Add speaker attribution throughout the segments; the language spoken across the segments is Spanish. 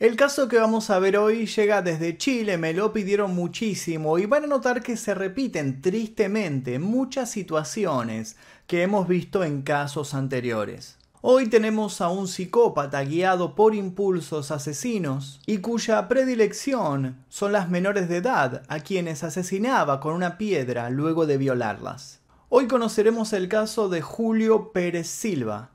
Speaker 1: El caso que vamos a ver hoy llega desde Chile, me lo pidieron muchísimo y van a notar que se repiten tristemente muchas situaciones que hemos visto en casos anteriores. Hoy tenemos a un psicópata guiado por impulsos asesinos y cuya predilección son las menores de edad a quienes asesinaba con una piedra luego de violarlas. Hoy conoceremos el caso de Julio Pérez Silva,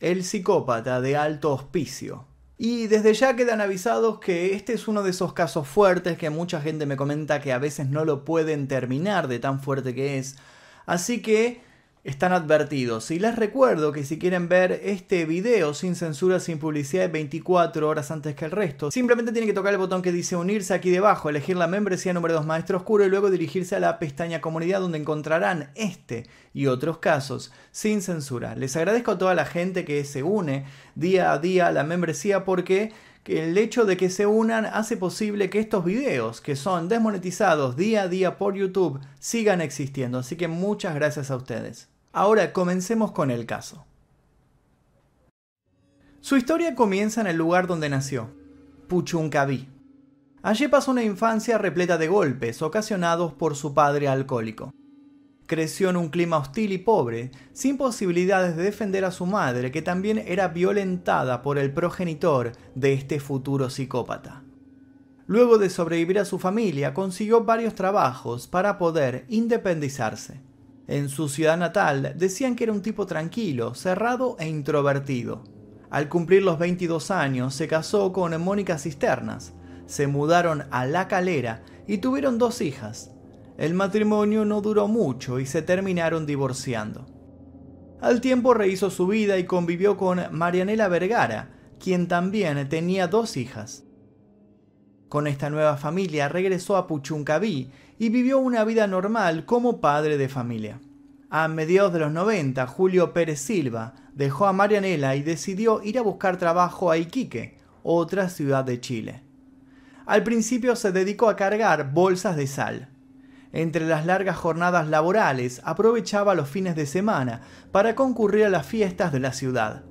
Speaker 1: el psicópata de alto hospicio. Y desde ya quedan avisados que este es uno de esos casos fuertes que mucha gente me comenta que a veces no lo pueden terminar de tan fuerte que es. Así que están advertidos. Y les recuerdo que si quieren ver este video sin censura, sin publicidad, 24 horas antes que el resto, simplemente tienen que tocar el botón que dice unirse aquí debajo, elegir la membresía número 2 Maestro Oscuro y luego dirigirse a la pestaña comunidad donde encontrarán este y otros casos sin censura. Les agradezco a toda la gente que se une día a día a la membresía porque el hecho de que se unan hace posible que estos videos, que son desmonetizados día a día por YouTube, sigan existiendo. Así que muchas gracias a ustedes. Ahora comencemos con el caso. Su historia comienza en el lugar donde nació, Puchuncaví. Allí pasó una infancia repleta de golpes ocasionados por su padre alcohólico. Creció en un clima hostil y pobre, sin posibilidades de defender a su madre, que también era violentada por el progenitor de este futuro psicópata. Luego de sobrevivir a su familia, consiguió varios trabajos para poder independizarse. En su ciudad natal decían que era un tipo tranquilo, cerrado e introvertido. Al cumplir los 22 años se casó con Mónica Cisternas, se mudaron a La Calera y tuvieron dos hijas. El matrimonio no duró mucho y se terminaron divorciando. Al tiempo rehizo su vida y convivió con Marianela Vergara, quien también tenía dos hijas. Con esta nueva familia regresó a Puchuncaví y vivió una vida normal como padre de familia. A mediados de los 90, Julio Pérez Silva dejó a Marianela y decidió ir a buscar trabajo a Iquique, otra ciudad de Chile. Al principio se dedicó a cargar bolsas de sal. Entre las largas jornadas laborales aprovechaba los fines de semana para concurrir a las fiestas de la ciudad.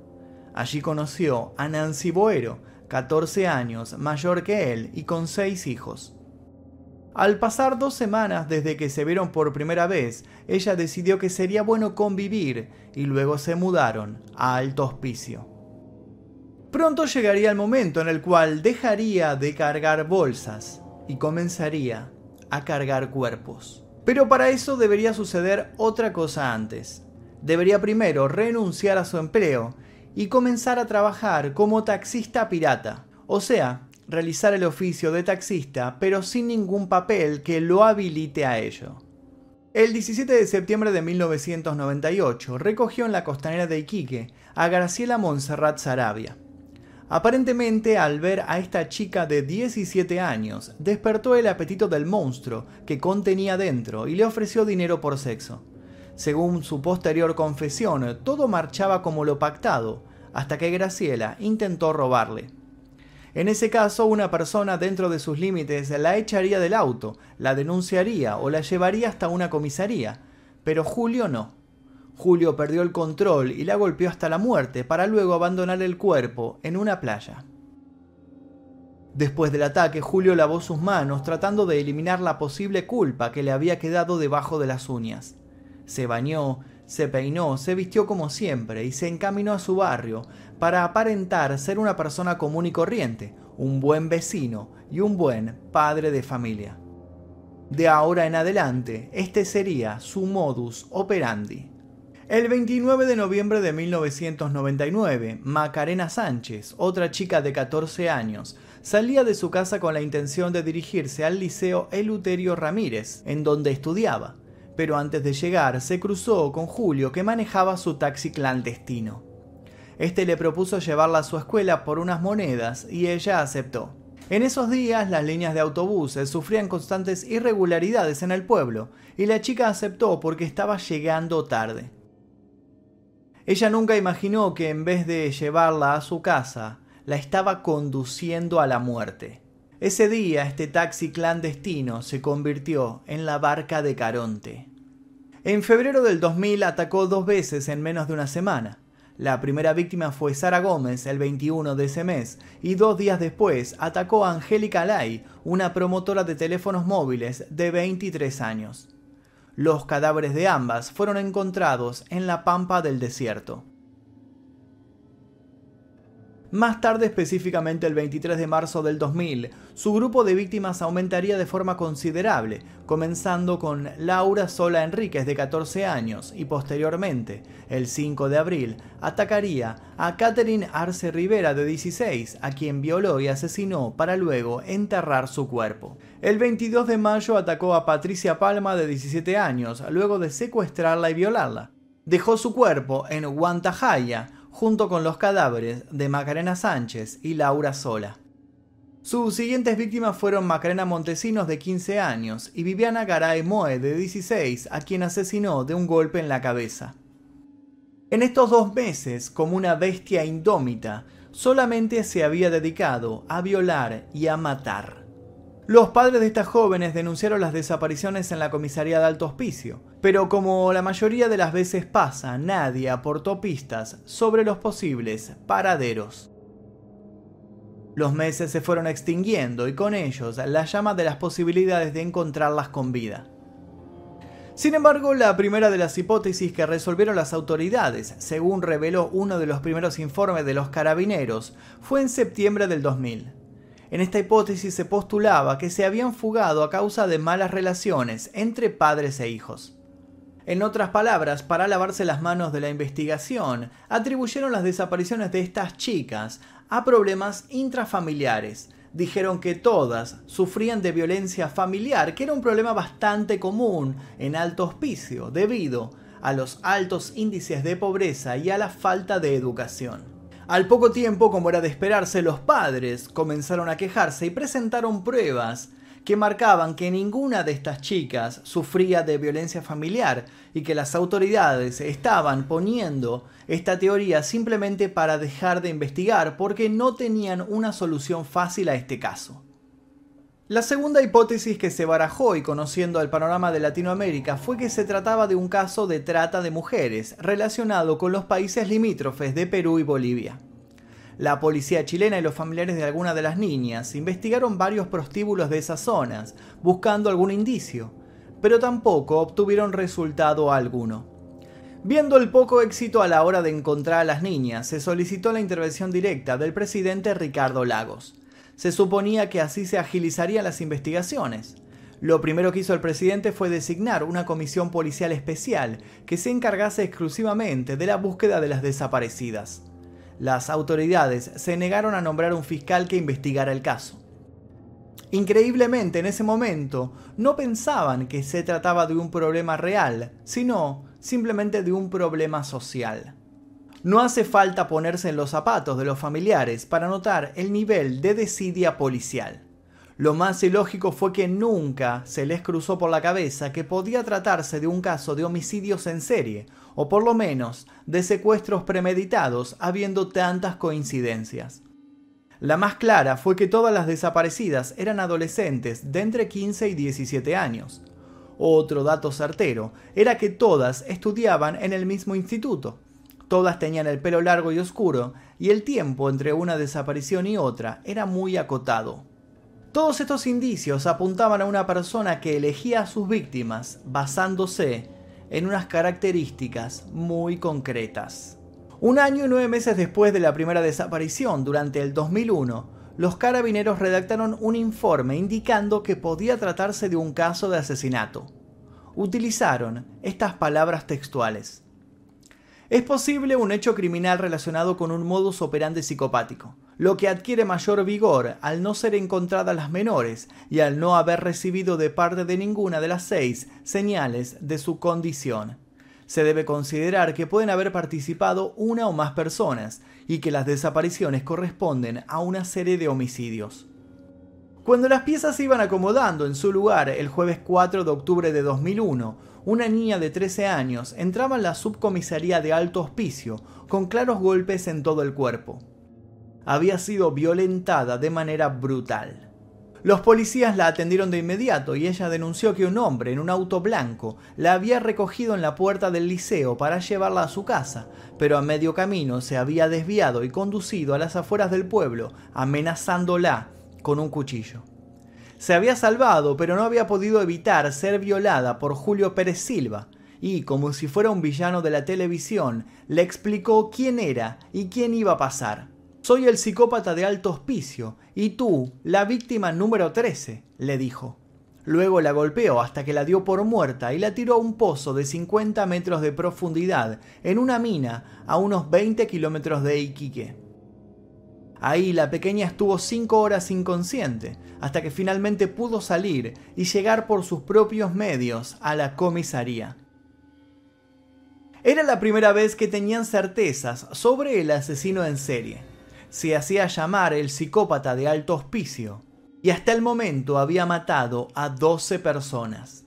Speaker 1: Allí conoció a Nancy Boero, 14 años mayor que él y con seis hijos. Al pasar dos semanas desde que se vieron por primera vez, ella decidió que sería bueno convivir y luego se mudaron a Alto Hospicio. Pronto llegaría el momento en el cual dejaría de cargar bolsas y comenzaría a cargar cuerpos. Pero para eso debería suceder otra cosa antes. Debería primero renunciar a su empleo y comenzar a trabajar como taxista pirata, o sea, realizar el oficio de taxista, pero sin ningún papel que lo habilite a ello. El 17 de septiembre de 1998 recogió en la costanera de Iquique a Graciela Montserrat Sarabia. Aparentemente, al ver a esta chica de 17 años, despertó el apetito del monstruo que contenía dentro y le ofreció dinero por sexo. Según su posterior confesión, todo marchaba como lo pactado, hasta que Graciela intentó robarle. En ese caso, una persona dentro de sus límites la echaría del auto, la denunciaría o la llevaría hasta una comisaría, pero Julio no. Julio perdió el control y la golpeó hasta la muerte para luego abandonar el cuerpo en una playa. Después del ataque, Julio lavó sus manos tratando de eliminar la posible culpa que le había quedado debajo de las uñas se bañó, se peinó, se vistió como siempre y se encaminó a su barrio para aparentar ser una persona común y corriente, un buen vecino y un buen padre de familia. De ahora en adelante, este sería su modus operandi. El 29 de noviembre de 1999, Macarena Sánchez, otra chica de 14 años, salía de su casa con la intención de dirigirse al Liceo Eluterio Ramírez, en donde estudiaba pero antes de llegar se cruzó con Julio que manejaba su taxi clandestino. Este le propuso llevarla a su escuela por unas monedas y ella aceptó. En esos días las líneas de autobuses sufrían constantes irregularidades en el pueblo y la chica aceptó porque estaba llegando tarde. Ella nunca imaginó que en vez de llevarla a su casa, la estaba conduciendo a la muerte. Ese día este taxi clandestino se convirtió en la barca de Caronte. En febrero del 2000 atacó dos veces en menos de una semana. La primera víctima fue Sara Gómez el 21 de ese mes y dos días después atacó a Angélica Lai, una promotora de teléfonos móviles de 23 años. Los cadáveres de ambas fueron encontrados en la pampa del desierto. Más tarde, específicamente el 23 de marzo del 2000, su grupo de víctimas aumentaría de forma considerable, comenzando con Laura Sola Enríquez de 14 años y posteriormente, el 5 de abril, atacaría a Catherine Arce Rivera de 16, a quien violó y asesinó para luego enterrar su cuerpo. El 22 de mayo atacó a Patricia Palma de 17 años, luego de secuestrarla y violarla. Dejó su cuerpo en Guantajaya, junto con los cadáveres de Macarena Sánchez y Laura Sola. Sus siguientes víctimas fueron Macarena Montesinos de 15 años y Viviana Garay Moe de 16, a quien asesinó de un golpe en la cabeza. En estos dos meses, como una bestia indómita, solamente se había dedicado a violar y a matar. Los padres de estas jóvenes denunciaron las desapariciones en la comisaría de Alto Hospicio, pero como la mayoría de las veces pasa, nadie aportó pistas sobre los posibles paraderos. Los meses se fueron extinguiendo y con ellos la llama de las posibilidades de encontrarlas con vida. Sin embargo, la primera de las hipótesis que resolvieron las autoridades, según reveló uno de los primeros informes de los carabineros, fue en septiembre del 2000. En esta hipótesis se postulaba que se habían fugado a causa de malas relaciones entre padres e hijos. En otras palabras, para lavarse las manos de la investigación, atribuyeron las desapariciones de estas chicas a problemas intrafamiliares. Dijeron que todas sufrían de violencia familiar, que era un problema bastante común en alto hospicio debido a los altos índices de pobreza y a la falta de educación. Al poco tiempo, como era de esperarse, los padres comenzaron a quejarse y presentaron pruebas que marcaban que ninguna de estas chicas sufría de violencia familiar y que las autoridades estaban poniendo esta teoría simplemente para dejar de investigar porque no tenían una solución fácil a este caso. La segunda hipótesis que se barajó y conociendo el panorama de Latinoamérica fue que se trataba de un caso de trata de mujeres relacionado con los países limítrofes de Perú y Bolivia. La policía chilena y los familiares de algunas de las niñas investigaron varios prostíbulos de esas zonas, buscando algún indicio, pero tampoco obtuvieron resultado alguno. Viendo el poco éxito a la hora de encontrar a las niñas, se solicitó la intervención directa del presidente Ricardo Lagos se suponía que así se agilizarían las investigaciones. Lo primero que hizo el presidente fue designar una comisión policial especial que se encargase exclusivamente de la búsqueda de las desaparecidas. Las autoridades se negaron a nombrar un fiscal que investigara el caso. Increíblemente, en ese momento, no pensaban que se trataba de un problema real, sino simplemente de un problema social. No hace falta ponerse en los zapatos de los familiares para notar el nivel de desidia policial. Lo más ilógico fue que nunca se les cruzó por la cabeza que podía tratarse de un caso de homicidios en serie, o por lo menos de secuestros premeditados, habiendo tantas coincidencias. La más clara fue que todas las desaparecidas eran adolescentes de entre 15 y 17 años. Otro dato certero era que todas estudiaban en el mismo instituto, Todas tenían el pelo largo y oscuro, y el tiempo entre una desaparición y otra era muy acotado. Todos estos indicios apuntaban a una persona que elegía a sus víctimas basándose en unas características muy concretas. Un año y nueve meses después de la primera desaparición, durante el 2001, los carabineros redactaron un informe indicando que podía tratarse de un caso de asesinato. Utilizaron estas palabras textuales. Es posible un hecho criminal relacionado con un modus operandi psicopático, lo que adquiere mayor vigor al no ser encontradas las menores y al no haber recibido de parte de ninguna de las seis señales de su condición. Se debe considerar que pueden haber participado una o más personas y que las desapariciones corresponden a una serie de homicidios. Cuando las piezas se iban acomodando en su lugar el jueves 4 de octubre de 2001, una niña de 13 años entraba en la subcomisaría de alto hospicio con claros golpes en todo el cuerpo. Había sido violentada de manera brutal. Los policías la atendieron de inmediato y ella denunció que un hombre en un auto blanco la había recogido en la puerta del liceo para llevarla a su casa, pero a medio camino se había desviado y conducido a las afueras del pueblo, amenazándola con un cuchillo. Se había salvado, pero no había podido evitar ser violada por Julio Pérez Silva, y, como si fuera un villano de la televisión, le explicó quién era y quién iba a pasar. Soy el psicópata de alto hospicio y tú, la víctima número 13, le dijo. Luego la golpeó hasta que la dio por muerta y la tiró a un pozo de 50 metros de profundidad en una mina a unos 20 kilómetros de Iquique. Ahí la pequeña estuvo 5 horas inconsciente, hasta que finalmente pudo salir y llegar por sus propios medios a la comisaría. Era la primera vez que tenían certezas sobre el asesino en serie se hacía llamar el psicópata de alto hospicio y hasta el momento había matado a 12 personas.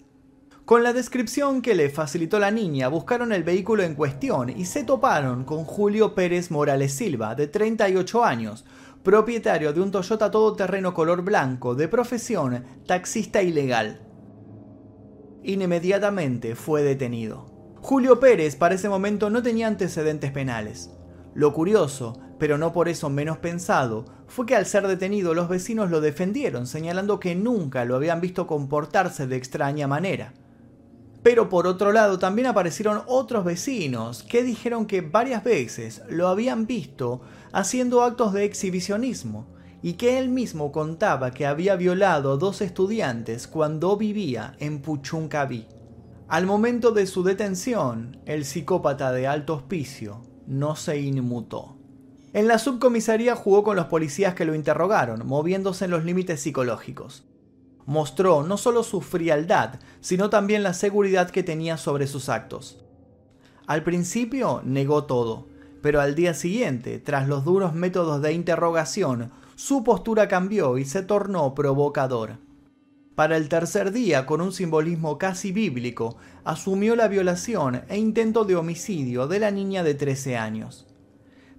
Speaker 1: Con la descripción que le facilitó la niña, buscaron el vehículo en cuestión y se toparon con Julio Pérez Morales Silva, de 38 años, propietario de un Toyota todoterreno color blanco, de profesión taxista ilegal. Inmediatamente fue detenido. Julio Pérez para ese momento no tenía antecedentes penales. Lo curioso pero no por eso menos pensado, fue que al ser detenido los vecinos lo defendieron, señalando que nunca lo habían visto comportarse de extraña manera. Pero por otro lado también aparecieron otros vecinos que dijeron que varias veces lo habían visto haciendo actos de exhibicionismo y que él mismo contaba que había violado a dos estudiantes cuando vivía en Puchuncaví. Al momento de su detención, el psicópata de alto hospicio no se inmutó. En la subcomisaría jugó con los policías que lo interrogaron, moviéndose en los límites psicológicos. Mostró no solo su frialdad, sino también la seguridad que tenía sobre sus actos. Al principio negó todo, pero al día siguiente, tras los duros métodos de interrogación, su postura cambió y se tornó provocador. Para el tercer día, con un simbolismo casi bíblico, asumió la violación e intento de homicidio de la niña de 13 años.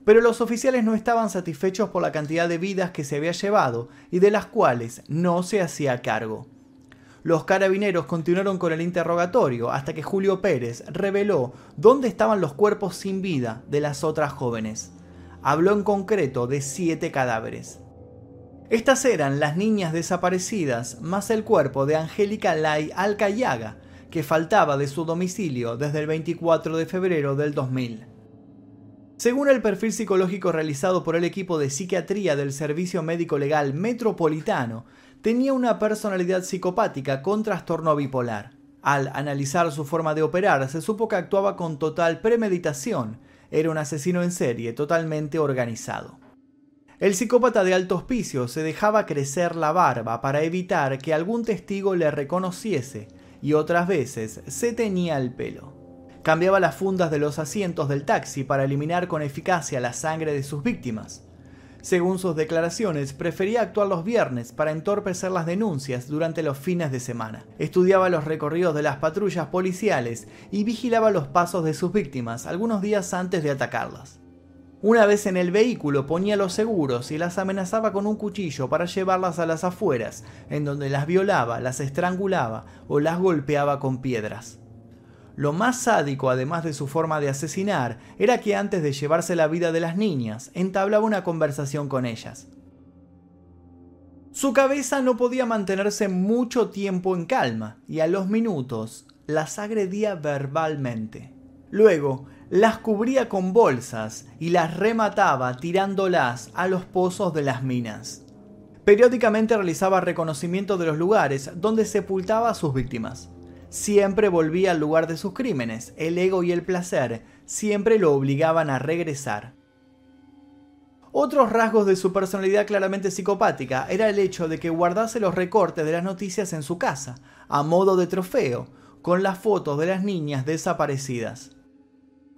Speaker 1: Pero los oficiales no estaban satisfechos por la cantidad de vidas que se había llevado y de las cuales no se hacía cargo. Los carabineros continuaron con el interrogatorio hasta que Julio Pérez reveló dónde estaban los cuerpos sin vida de las otras jóvenes. Habló en concreto de siete cadáveres. Estas eran las niñas desaparecidas más el cuerpo de Angélica Lai Alcayaga, que faltaba de su domicilio desde el 24 de febrero del 2000. Según el perfil psicológico realizado por el equipo de psiquiatría del Servicio Médico Legal Metropolitano, tenía una personalidad psicopática con trastorno bipolar. Al analizar su forma de operar, se supo que actuaba con total premeditación, era un asesino en serie totalmente organizado. El psicópata de alto hospicio se dejaba crecer la barba para evitar que algún testigo le reconociese y otras veces se tenía el pelo. Cambiaba las fundas de los asientos del taxi para eliminar con eficacia la sangre de sus víctimas. Según sus declaraciones, prefería actuar los viernes para entorpecer las denuncias durante los fines de semana. Estudiaba los recorridos de las patrullas policiales y vigilaba los pasos de sus víctimas algunos días antes de atacarlas. Una vez en el vehículo ponía los seguros y las amenazaba con un cuchillo para llevarlas a las afueras, en donde las violaba, las estrangulaba o las golpeaba con piedras. Lo más sádico, además de su forma de asesinar, era que antes de llevarse la vida de las niñas, entablaba una conversación con ellas. Su cabeza no podía mantenerse mucho tiempo en calma, y a los minutos las agredía verbalmente. Luego, las cubría con bolsas y las remataba tirándolas a los pozos de las minas. Periódicamente realizaba reconocimiento de los lugares donde sepultaba a sus víctimas siempre volvía al lugar de sus crímenes. El ego y el placer siempre lo obligaban a regresar. Otros rasgos de su personalidad claramente psicopática era el hecho de que guardase los recortes de las noticias en su casa, a modo de trofeo, con las fotos de las niñas desaparecidas.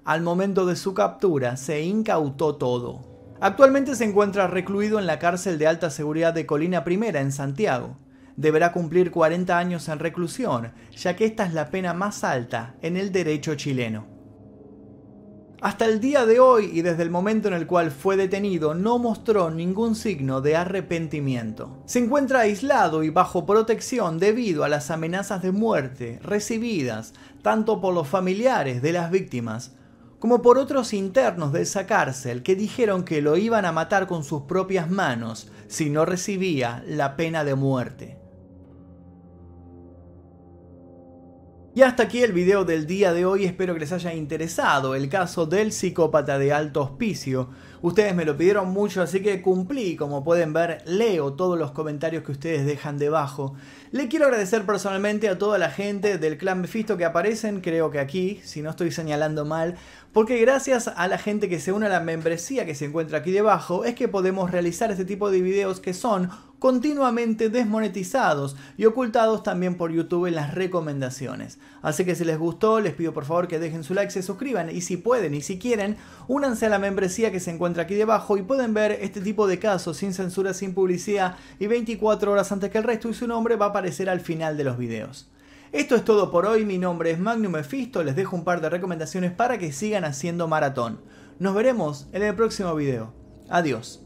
Speaker 1: Al momento de su captura se incautó todo. Actualmente se encuentra recluido en la cárcel de alta seguridad de Colina Primera en Santiago deberá cumplir 40 años en reclusión, ya que esta es la pena más alta en el derecho chileno. Hasta el día de hoy y desde el momento en el cual fue detenido no mostró ningún signo de arrepentimiento. Se encuentra aislado y bajo protección debido a las amenazas de muerte recibidas tanto por los familiares de las víctimas como por otros internos de esa cárcel que dijeron que lo iban a matar con sus propias manos si no recibía la pena de muerte. Y hasta aquí el video del día de hoy, espero que les haya interesado el caso del psicópata de alto hospicio. Ustedes me lo pidieron mucho, así que cumplí, como pueden ver, leo todos los comentarios que ustedes dejan debajo. Le quiero agradecer personalmente a toda la gente del clan Mephisto que aparecen, creo que aquí, si no estoy señalando mal, porque gracias a la gente que se une a la membresía que se encuentra aquí debajo es que podemos realizar este tipo de videos que son continuamente desmonetizados y ocultados también por YouTube en las recomendaciones. Así que si les gustó, les pido por favor que dejen su like, se suscriban y si pueden y si quieren, únanse a la membresía que se encuentra aquí debajo y pueden ver este tipo de casos sin censura, sin publicidad y 24 horas antes que el resto y su nombre va a aparecer al final de los videos. Esto es todo por hoy, mi nombre es Magnum Mephisto, les dejo un par de recomendaciones para que sigan haciendo maratón. Nos veremos en el próximo video. Adiós.